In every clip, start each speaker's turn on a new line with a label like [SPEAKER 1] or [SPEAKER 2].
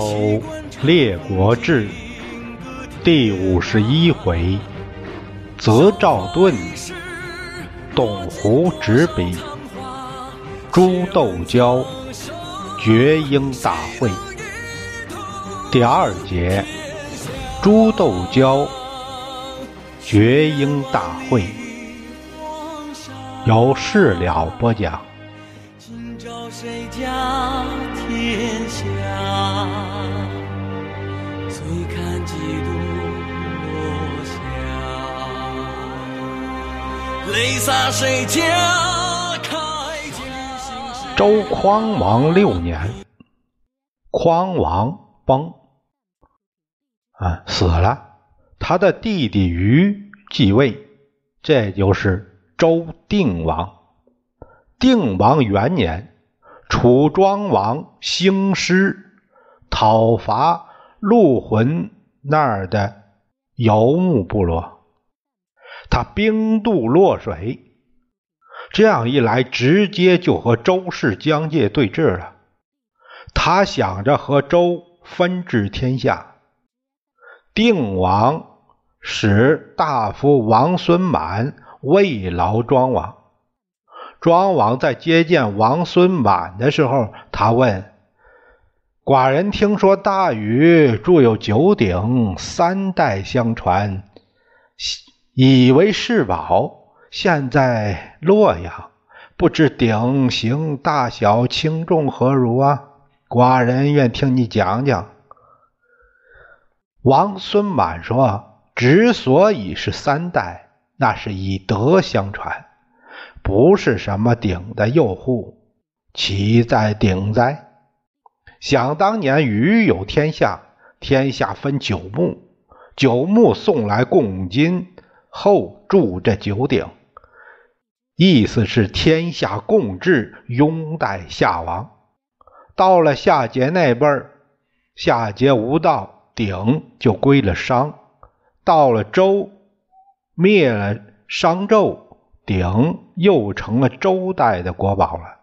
[SPEAKER 1] 东周列国志第五十一回：泽赵盾，董狐执笔，朱斗椒，绝缨大会。第二节：朱斗椒，绝缨大会。由事了播讲。谁家天下？醉看几度落霞。泪洒谁家铠甲？周匡王六年，匡王崩，啊，死了。他的弟弟于继位，这就是。周定王，定王元年，楚庄王兴师讨伐陆浑那儿的游牧部落，他兵渡洛水，这样一来，直接就和周氏疆界对峙了。他想着和周分治天下，定王使大夫王孙满。慰劳庄王，庄王在接见王孙满的时候，他问：“寡人听说大禹铸有九鼎，三代相传，以为世宝。现在洛阳，不知鼎形大小、轻重何如啊？寡人愿听你讲讲。”王孙满说：“之所以是三代。”那是以德相传，不是什么鼎的诱惑，岂在鼎哉？想当年禹有天下，天下分九牧，九牧送来贡金后铸这九鼎，意思是天下共治，拥戴夏王。到了夏桀那辈儿，夏桀无道，鼎就归了商。到了周。灭了商纣，鼎又成了周代的国宝了。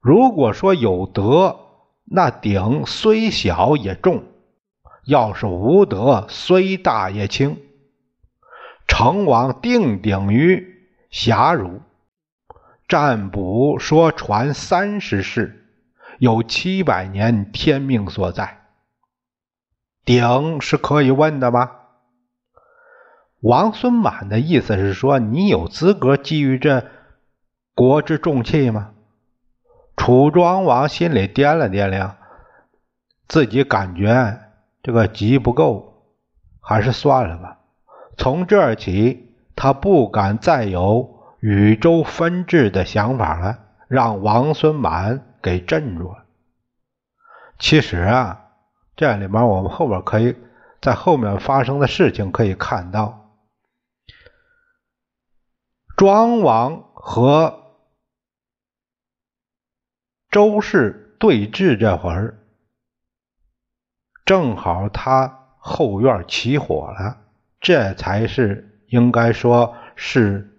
[SPEAKER 1] 如果说有德，那鼎虽小也重；要是无德，虽大也轻。成王定鼎于峡汝，占卜说传三十世，有七百年天命所在。鼎是可以问的吗？王孙满的意思是说：“你有资格觊觎这国之重器吗？”楚庄王心里掂了掂量，自己感觉这个急不够，还是算了吧。从这儿起，他不敢再有与周分治的想法了，让王孙满给镇住了。其实啊，这里面我们后边可以在后面发生的事情可以看到。庄王和周氏对峙这会儿，正好他后院起火了，这才是应该说是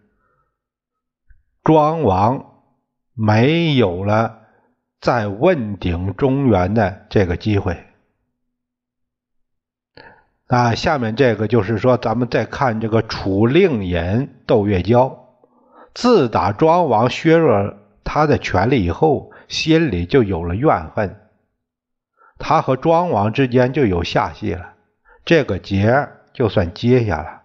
[SPEAKER 1] 庄王没有了再问鼎中原的这个机会。那下面这个就是说，咱们再看这个楚令尹窦月娇。自打庄王削弱他的权力以后，心里就有了怨恨，他和庄王之间就有下戏了，这个结就算结下了。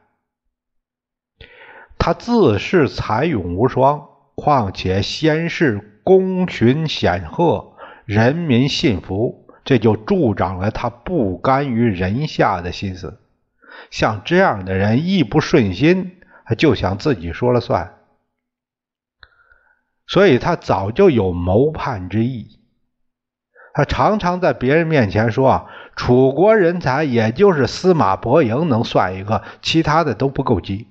[SPEAKER 1] 他自恃才勇无双，况且先是功勋显赫，人民信服，这就助长了他不甘于人下的心思。像这样的人，一不顺心，他就想自己说了算。所以他早就有谋叛之意，他常常在别人面前说：“啊楚国人才也就是司马伯莹能算一个，其他的都不够急。”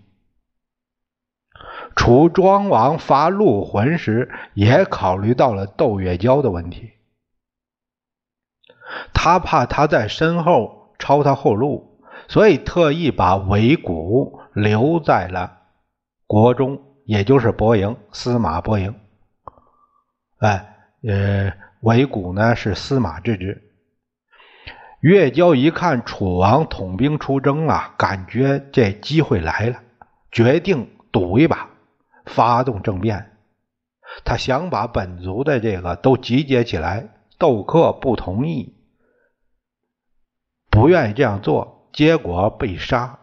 [SPEAKER 1] 楚庄王伐陆浑时，也考虑到了窦月娇的问题，他怕他在身后抄他后路，所以特意把韦谷留在了国中，也就是伯莹，司马伯莹。哎，呃，韦谷呢是司马之职。岳交一看楚王统兵出征啊，感觉这机会来了，决定赌一把，发动政变。他想把本族的这个都集结起来。窦克不同意，不愿意这样做，结果被杀。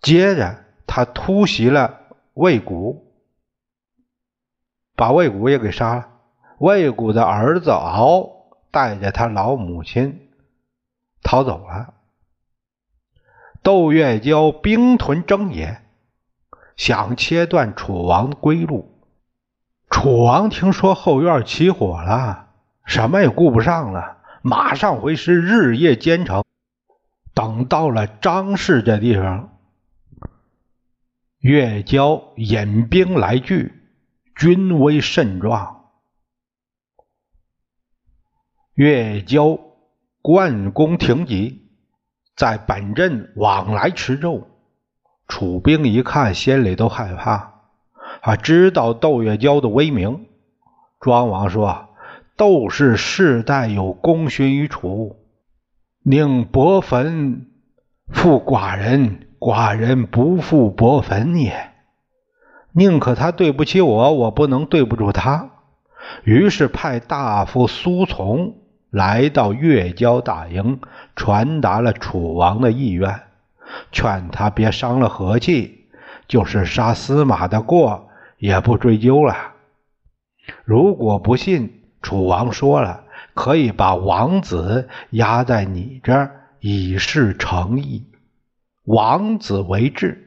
[SPEAKER 1] 接着他突袭了魏谷，把魏谷也给杀了。魏谷的儿子敖带着他老母亲逃走了。窦月娇兵屯征野，想切断楚王归路。楚王听说后院起火了。什么也顾不上了，马上回师，日夜兼程。等到了张氏这地方，月娇引兵来拒，军威甚壮。越交贯弓挺戟，在本镇往来驰骤。楚兵一看，心里都害怕，啊，知道窦月娇的威名。庄王说。窦氏世代有功勋于楚，宁伯坟负寡人，寡人不负伯坟也。宁可他对不起我，我不能对不住他。于是派大夫苏从来到越交大营，传达了楚王的意愿，劝他别伤了和气，就是杀司马的过也不追究了。如果不信。楚王说了，可以把王子压在你这儿，以示诚意。王子为质。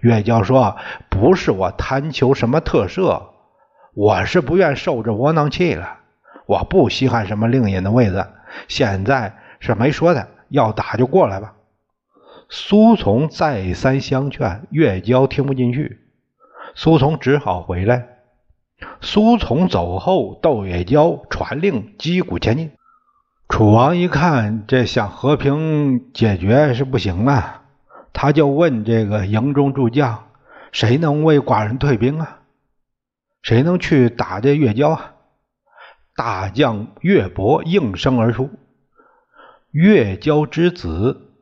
[SPEAKER 1] 月娇说：“不是我贪求什么特赦，我是不愿受这窝囊气了。我不稀罕什么令尹的位子。现在是没说的，要打就过来吧。”苏从再三相劝，月娇听不进去，苏从只好回来。苏从走后，窦月娇传令击鼓前进。楚王一看，这想和平解决是不行啊，他就问这个营中诸将：“谁能为寡人退兵啊？谁能去打这月娇啊？”大将岳伯应声而出，月娇之子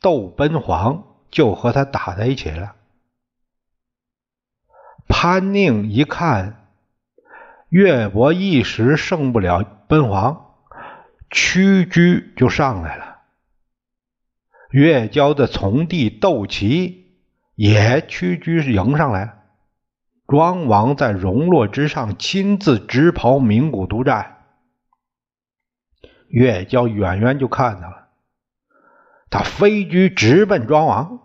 [SPEAKER 1] 窦奔黄就和他打在一起了。潘宁一看。岳伯一时胜不了奔黄，屈居就上来了。越交的从弟窦齐也屈居迎上来。庄王在荣落之上亲自执袍鸣鼓督战。越交远远就看到了，他飞居直奔庄王，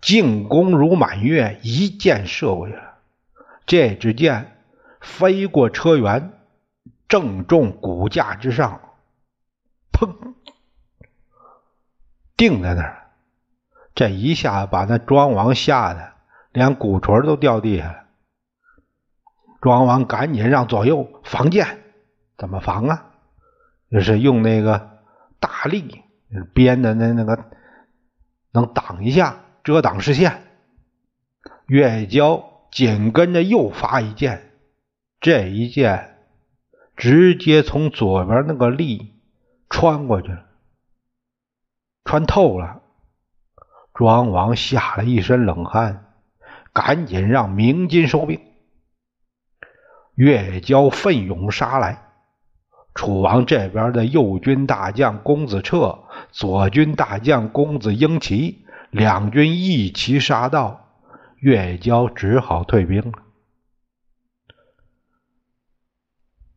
[SPEAKER 1] 进攻如满月，一箭射过去了。这支箭。飞过车辕，正中骨架之上，砰，定在那儿。这一下把那庄王吓得连鼓槌都掉地下了。庄王赶紧让左右防箭，怎么防啊？就是用那个大力编的那那个，能挡一下，遮挡视线。月交紧跟着又发一箭。这一箭直接从左边那个力穿过去了，穿透了。庄王吓了一身冷汗，赶紧让鸣金收兵。越交奋勇杀来，楚王这边的右军大将公子彻，左军大将公子婴齐，两军一齐杀到，越交只好退兵了。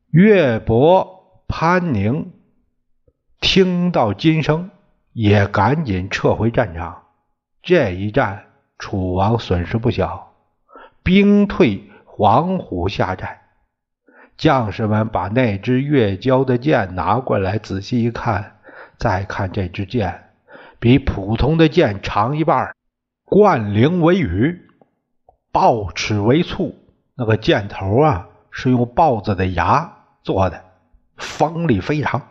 [SPEAKER 1] 岳伯、潘宁听到金声，也赶紧撤回战场。这一战，楚王损失不小，兵退黄虎下寨。将士们把那支越交的箭拿过来，仔细一看，再看这支箭，比普通的箭长一半，冠翎为羽，豹齿为簇。那个箭头啊，是用豹子的牙。做的锋利非常，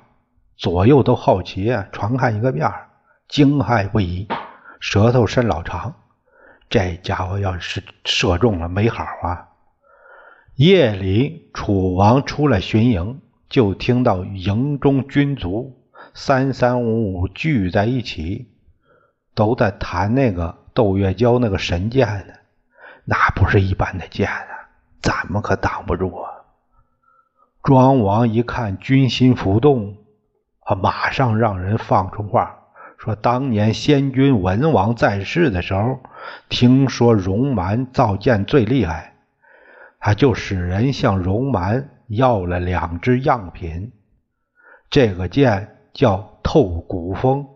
[SPEAKER 1] 左右都好奇啊，传看一个遍惊骇不已。舌头伸老长，这家伙要是射中了没好啊！夜里，楚王出来巡营，就听到营中军卒三三五五聚在一起，都在谈那个窦月娇那个神剑呢。那不是一般的剑啊，咱们可挡不住啊！庄王一看军心浮动，马上让人放出话，说当年先君文王在世的时候，听说戎蛮造剑最厉害，他就使人向戎蛮要了两只样品。这个剑叫透骨风，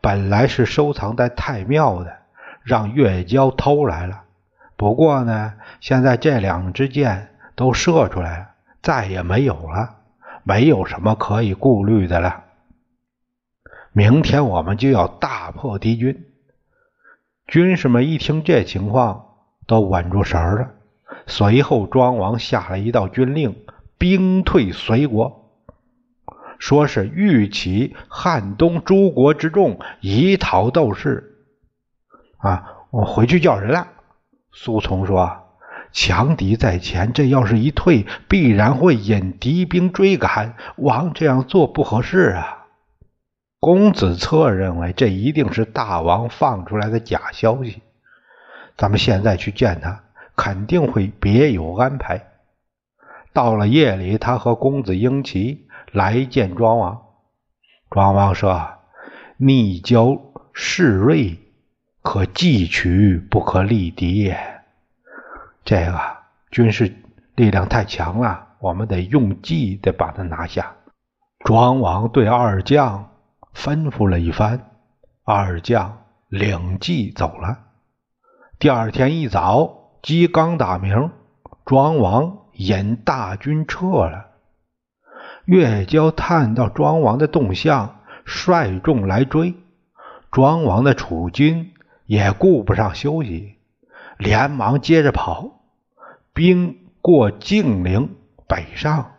[SPEAKER 1] 本来是收藏在太庙的，让月娇偷来了。不过呢，现在这两支箭都射出来了，再也没有了，没有什么可以顾虑的了。明天我们就要大破敌军。军士们一听这情况，都稳住神儿了。随后，庄王下了一道军令，兵退隋国，说是欲起汉东诸国之众，以讨窦氏。啊，我回去叫人了。苏从说：“强敌在前，这要是一退，必然会引敌兵追赶。王这样做不合适啊。”公子策认为这一定是大王放出来的假消息。咱们现在去见他，肯定会别有安排。到了夜里，他和公子婴齐来见庄王。庄王说：“逆交势锐。”可计取，不可力敌。这个军事力量太强了，我们得用计，得把他拿下。庄王对二将吩咐了一番，二将领计走了。第二天一早，鸡刚打鸣，庄王引大军撤了。岳娇探到庄王的动向，率众来追。庄王的楚军。也顾不上休息，连忙接着跑。兵过静陵北上，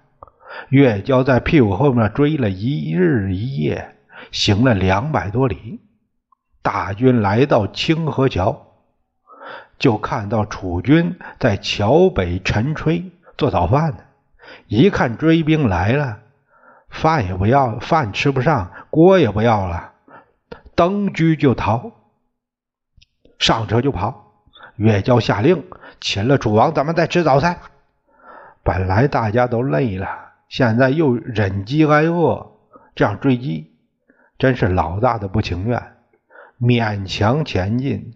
[SPEAKER 1] 月娇在屁股后面追了一日一夜，行了两百多里。大军来到清河桥，就看到楚军在桥北沉炊做早饭呢。一看追兵来了，饭也不要，饭吃不上，锅也不要了，登车就逃。上车就跑，月娇下令请了楚王，咱们再吃早餐。本来大家都累了，现在又忍饥挨饿，这样追击，真是老大的不情愿，勉强前进。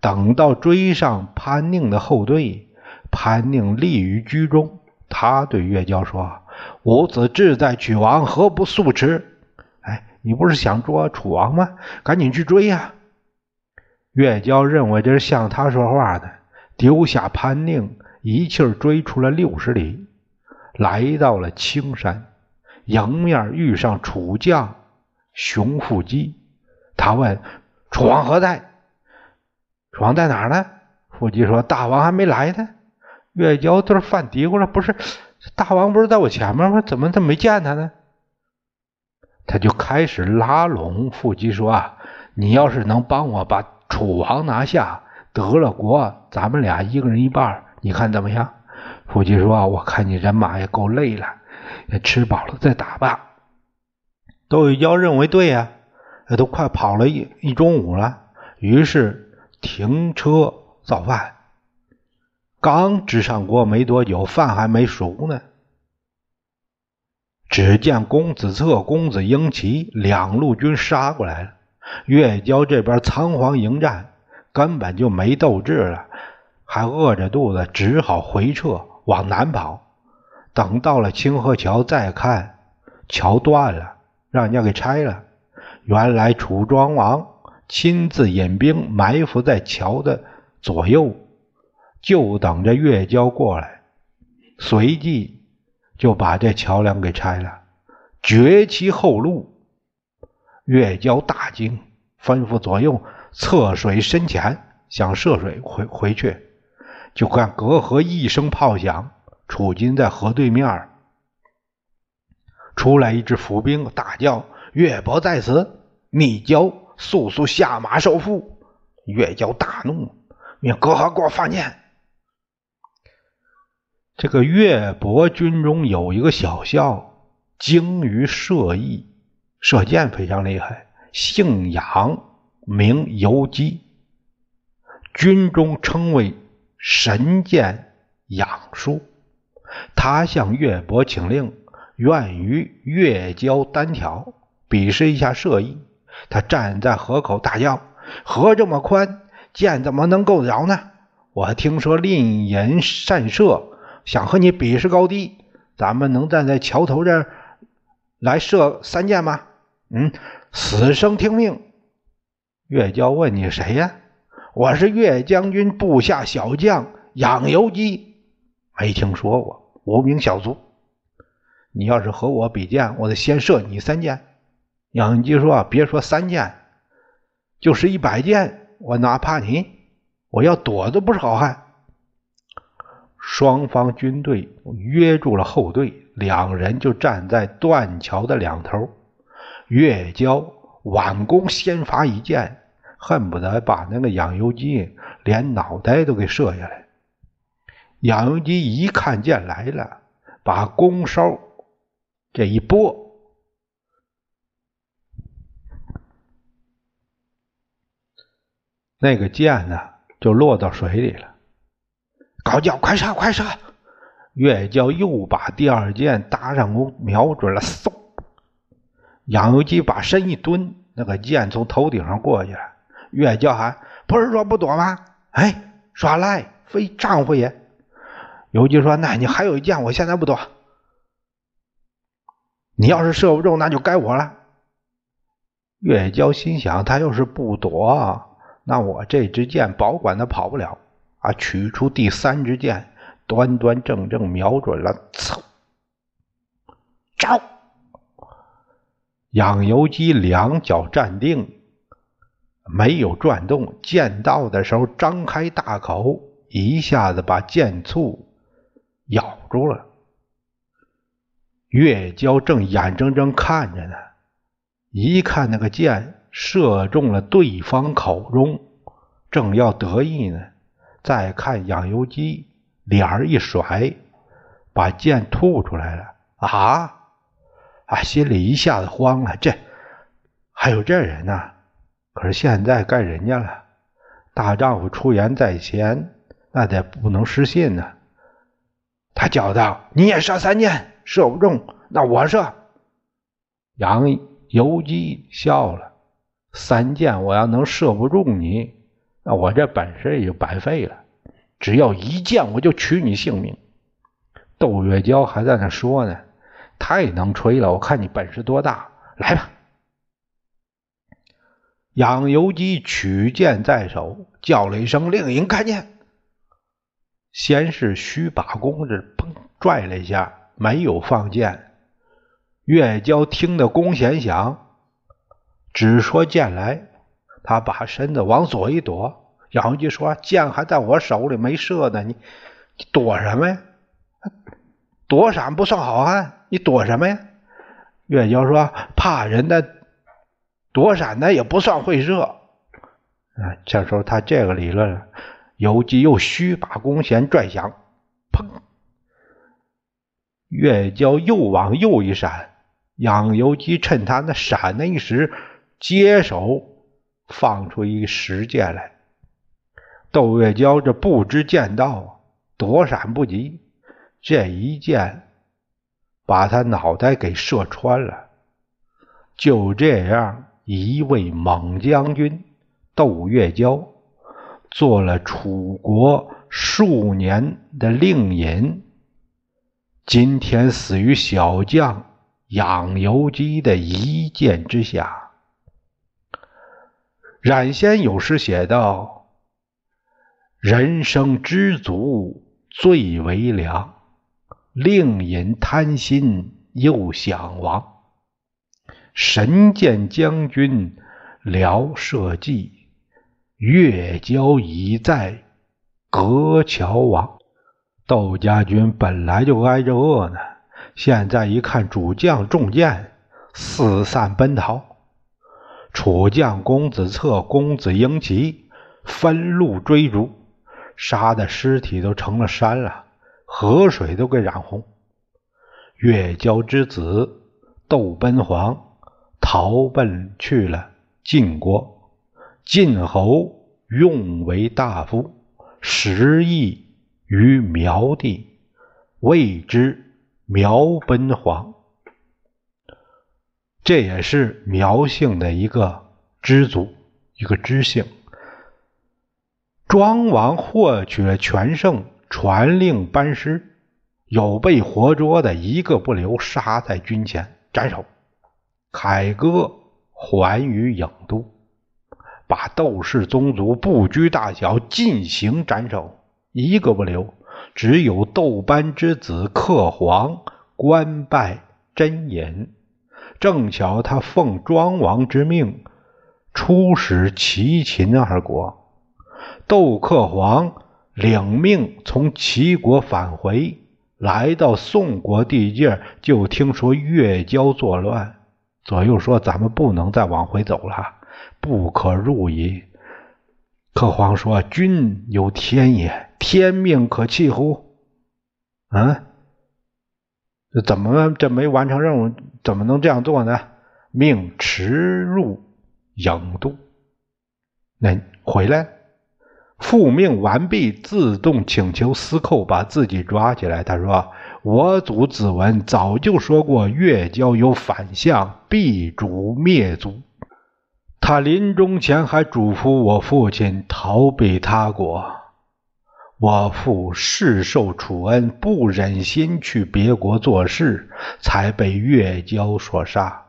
[SPEAKER 1] 等到追上潘宁的后队，潘宁立于居中，他对月娇说：“吾子志在取王，何不速驰？”哎，你不是想捉楚王吗？赶紧去追呀！岳娇认为这是向他说话的，丢下潘宁，一气儿追出了六十里，来到了青山，迎面遇上楚将熊腹肌。他问：“楚王何在？”“楚王在哪儿呢？”腹肌说：“大王还没来呢。”岳娇这犯嘀咕了：“不是，大王不是在我前面吗？怎么他没见他呢？”他就开始拉拢腹肌说：“啊，你要是能帮我把……”楚王拿下得了国，咱们俩一个人一半，你看怎么样？夫妻说：“我看你人马也够累了，也吃饱了再打吧。”窦玉娇认为对呀，都快跑了一一中午了，于是停车造饭。刚支上锅没多久，饭还没熟呢，只见公子策、公子婴齐两路军杀过来了。岳娇这边仓皇迎战，根本就没斗志了，还饿着肚子，只好回撤往南跑。等到了清河桥，再看桥断了，让人家给拆了。原来楚庄王亲自引兵埋伏在桥的左右，就等着岳娇过来，随即就把这桥梁给拆了，绝其后路。岳娇大惊，吩咐左右侧水深浅，想涉水回回去。就看隔河一声炮响，楚军在河对面出来一支伏兵，大叫：“岳伯在此！逆交，速速下马受缚！”岳娇大怒，命隔河给我放箭。这个岳伯军中有一个小校，精于射艺，射箭非常厉害，姓杨，名游击，军中称为神箭杨叔。他向岳伯请令，愿与岳交单挑，比试一下射艺。他站在河口大叫：“河这么宽，箭怎么能够得着呢？我听说令尹善射。”想和你比试高低，咱们能站在桥头这儿来射三箭吗？嗯，死生听命。岳娇问你谁呀？我是岳将军部下小将养由基，没听说过，无名小卒。你要是和我比剑，我得先射你三箭。养由基说：“别说三箭，就是一百箭，我哪怕你，我要躲都不是好汉。”双方军队约住了后队，两人就站在断桥的两头。岳交挽弓先发一箭，恨不得把那个养由基连脑袋都给射下来。养由基一看箭来了，把弓梢这一拨，那个箭呢就落到水里了。高叫：“快射，快射！”岳娇又把第二箭搭上弓，瞄准了，嗖！杨由基把身一蹲，那个箭从头顶上过去了。岳娇喊：“不是说不躲吗？”哎，耍赖，非丈夫也！游基说：“那你还有一箭，我现在不躲。你要是射不中，那就该我了。”岳娇心想：他要是不躲，那我这支箭保管他跑不了。啊！取出第三支箭，端端正正瞄准了，嗖！招！养由基两脚站定，没有转动。箭到的时候，张开大口，一下子把箭簇咬住了。月娇正眼睁睁看着呢，一看那个箭射中了对方口中，正要得意呢。再看养由基，脸儿一甩，把剑吐出来了。啊啊！心里一下子慌了。这还有这人呢？可是现在该人家了。大丈夫出言在前，那得不能失信呢。他叫道：“你也射三箭，射不中，那我射。”杨由基笑了：“三箭我要能射不中你。”那我这本事也就白费了，只要一箭我就取你性命。窦月娇还在那说呢，太能吹了，我看你本事多大，来吧！养由基取剑在手，叫了一声：“令尹看见！”先是虚把弓子砰拽了一下，没有放箭。月娇听得弓弦响，只说剑来。他把身子往左一躲，杨由基说：“箭还在我手里，没射呢，你躲什么呀？躲闪不算好汉，你躲什么呀？”岳娇说：“怕人的躲闪的也不算会射。”啊，这时候他这个理论，游击又虚把弓弦拽响，砰！岳娇又往右一闪，杨由基趁他那闪的一时，接手。放出一石箭来，窦月娇这不知剑道，躲闪不及，这一箭把他脑袋给射穿了。就这样，一位猛将军窦月娇做了楚国数年的令尹，今天死于小将养由基的一箭之下。冉先有诗写道：“人生知足最为良，令尹贪心又想亡。神剑将军辽社稷，越交已在隔桥亡。”窦家军本来就挨着饿呢，现在一看主将中箭，四散奔逃。楚将公子策、公子婴齐分路追逐，杀的尸体都成了山了。河水都给染红。越交之子窦奔黄逃奔去了晋国，晋侯用为大夫，食邑于苗地，谓之苗奔黄。这也是苗姓的一个支族，一个支姓。庄王获取了全胜，传令班师。有被活捉的，一个不留，杀在军前斩首。凯歌还于郢都，把窦氏宗族不拘大小进行斩首，一个不留。只有窦班之子克黄官拜真隐，正巧他奉庄王之命出使齐秦二国。窦克黄领命从齐国返回。来到宋国地界，就听说越交作乱，左右说：“咱们不能再往回走了，不可入矣。”克皇说：“君有天也，天命可弃乎？啊，这怎么这没完成任务，怎么能这样做呢？命驰入郢都，那回来。”复命完毕，自动请求司寇把自己抓起来。他说：“我祖子文早就说过，越交有反相，必主灭族。他临终前还嘱咐我父亲逃避他国。我父世受楚恩，不忍心去别国做事，才被越交所杀。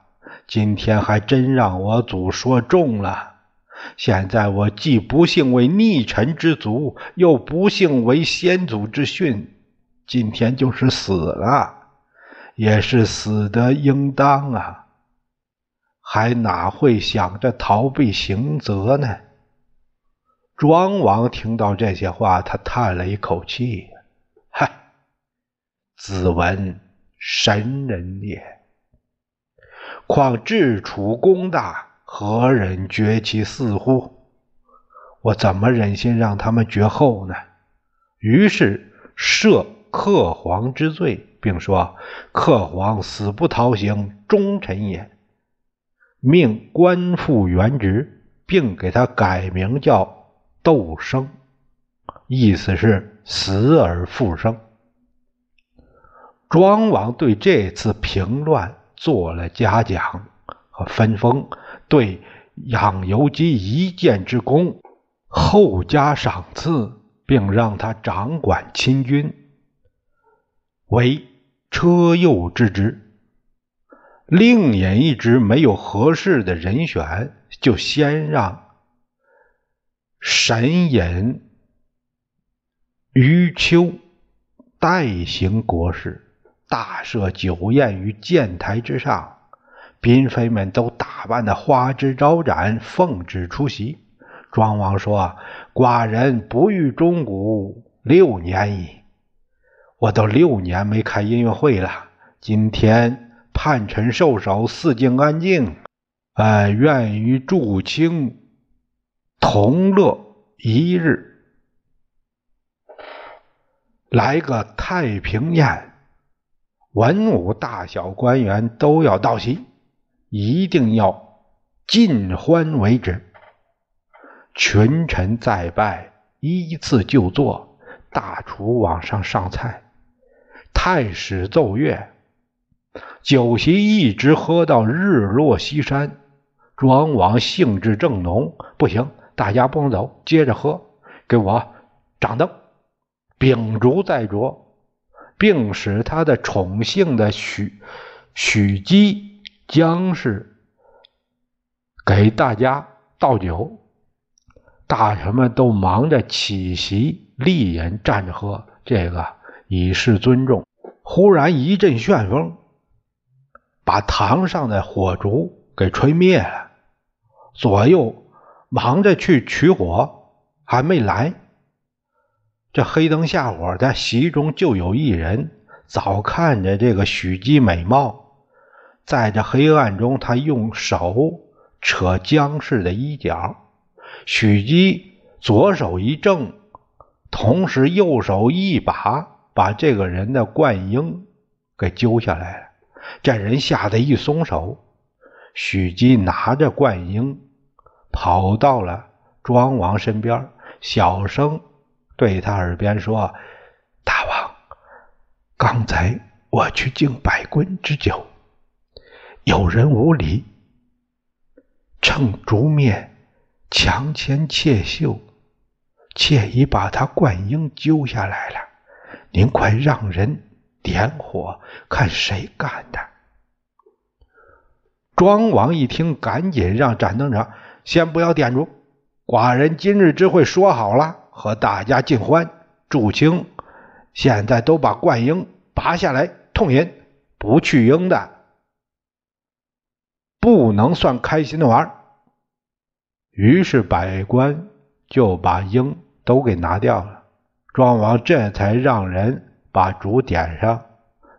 [SPEAKER 1] 今天还真让我祖说中了。”现在我既不幸为逆臣之族，又不幸为先祖之训，今天就是死了，也是死得应当啊！还哪会想着逃避刑责呢？庄王听到这些话，他叹了一口气：“嗨，子文神人也，况治楚功大。”何忍绝其嗣乎？我怎么忍心让他们绝后呢？于是赦克皇之罪，并说克皇死不逃刑，忠臣也。命官复原职，并给他改名叫窦生，意思是死而复生。庄王对这次平乱做了嘉奖和分封。对养由基一箭之功，后加赏赐，并让他掌管亲军，为车右之职。另引一直没有合适的人选，就先让沈隐、余秋代行国事，大设酒宴于建台之上。嫔妃们都打扮的花枝招展，奉旨出席。庄王说：“寡人不遇钟鼓六年矣，我都六年没开音乐会了。今天叛臣受首，四境安静，哎，愿与祝卿同乐一日，来个太平宴，文武大小官员都要到席。”一定要尽欢为止。群臣再拜，依次就坐。大厨往上上菜，太史奏乐，酒席一直喝到日落西山。庄王兴致正浓，不行，大家不能走，接着喝。给我掌灯，秉烛再酌，并使他的宠幸的许许姬。将士给大家倒酒，大臣们都忙着起席立饮，站着喝，这个以示尊重。忽然一阵旋风，把堂上的火烛给吹灭了。左右忙着去取火，还没来。这黑灯瞎火的席中，就有一人早看着这个许姬美貌。在这黑暗中，他用手扯姜氏的衣角，许姬左手一正，同时右手一把把这个人的冠缨给揪下来了。这人吓得一松手，许姬拿着冠缨跑到了庄王身边，小声对他耳边说：“大王，刚才我去敬百官之酒，有人无礼，趁烛灭，强牵妾袖。”妾已把他冠缨揪下来了，您快让人点火，看谁干的。庄王一听，赶紧让斩灯者先不要点烛，寡人今日之会说好了，和大家尽欢助兴，现在都把冠缨拔下来，痛饮，不去缨的，不能算开心的玩于是百官就把鹰。都给拿掉了，庄王这才让人把烛点上。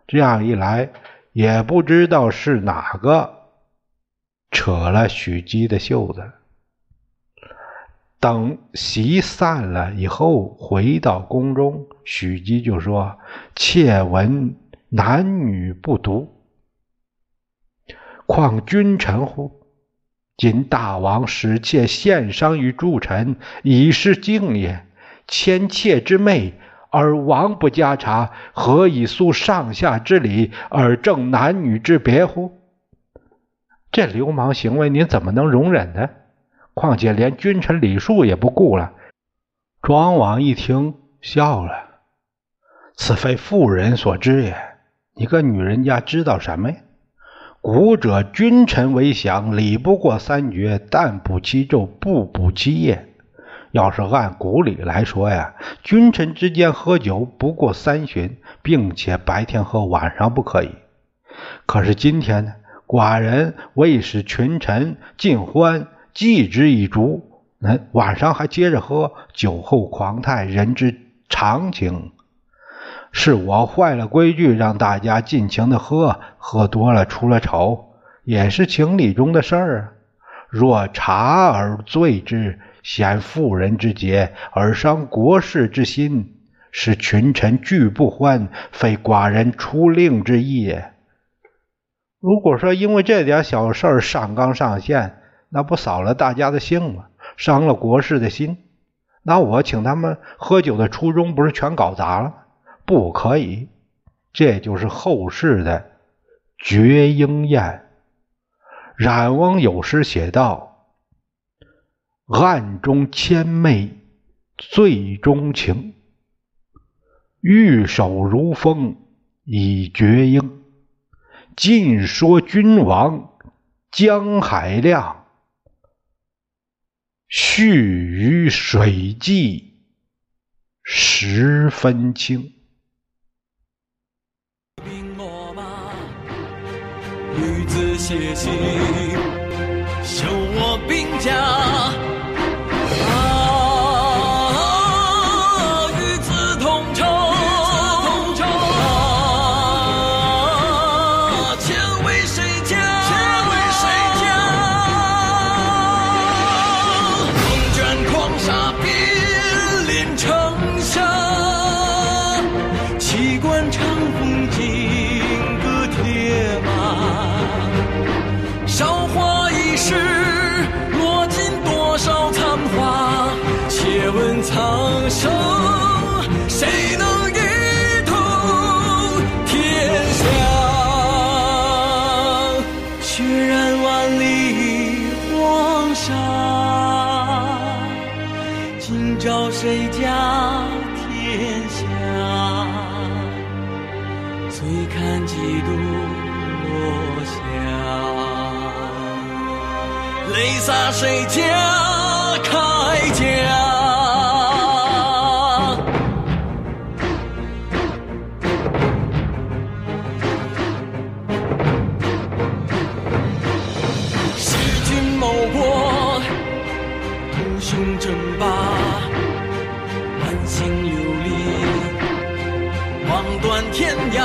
[SPEAKER 1] 这样一来，也不知道是哪个扯了许姬的袖子。等席散了以后，回到宫中，许姬就说：“妾闻男女不独，况君臣乎？”今大王使妾献上于诸臣，以示敬也。千妾之媚，而王不加察，何以诉上下之礼，而正男女之别乎？这流氓行为，您怎么能容忍呢？况且连君臣礼数也不顾了。庄王一听，笑了：“此非妇人所知也。你个女人家知道什么呀？”古者君臣为享，礼不过三绝，但补其昼，不补其夜。要是按古礼来说呀，君臣之间喝酒不过三巡，并且白天喝，晚上不可以。可是今天呢，寡人为使群臣尽欢，祭之以烛，那晚上还接着喝，酒后狂态，人之常情。是我坏了规矩，让大家尽情的喝，喝多了出了丑，也是情理中的事儿。若察而罪之，显妇人之节，而伤国事之心，使群臣俱不欢，非寡人出令之意。如果说因为这点小事上纲上线，那不扫了大家的兴吗？伤了国事的心，那我请他们喝酒的初衷不是全搞砸了吗？不可以，这就是后世的绝缨宴。冉翁有诗写道：“暗中千媚醉中情，玉手如风已绝缨。尽说君王江海亮，续于水际十分清。”
[SPEAKER 2] 女子写信，修我兵家。谁家铠甲？弑君谋国，图雄争霸，满心流离，望断天涯。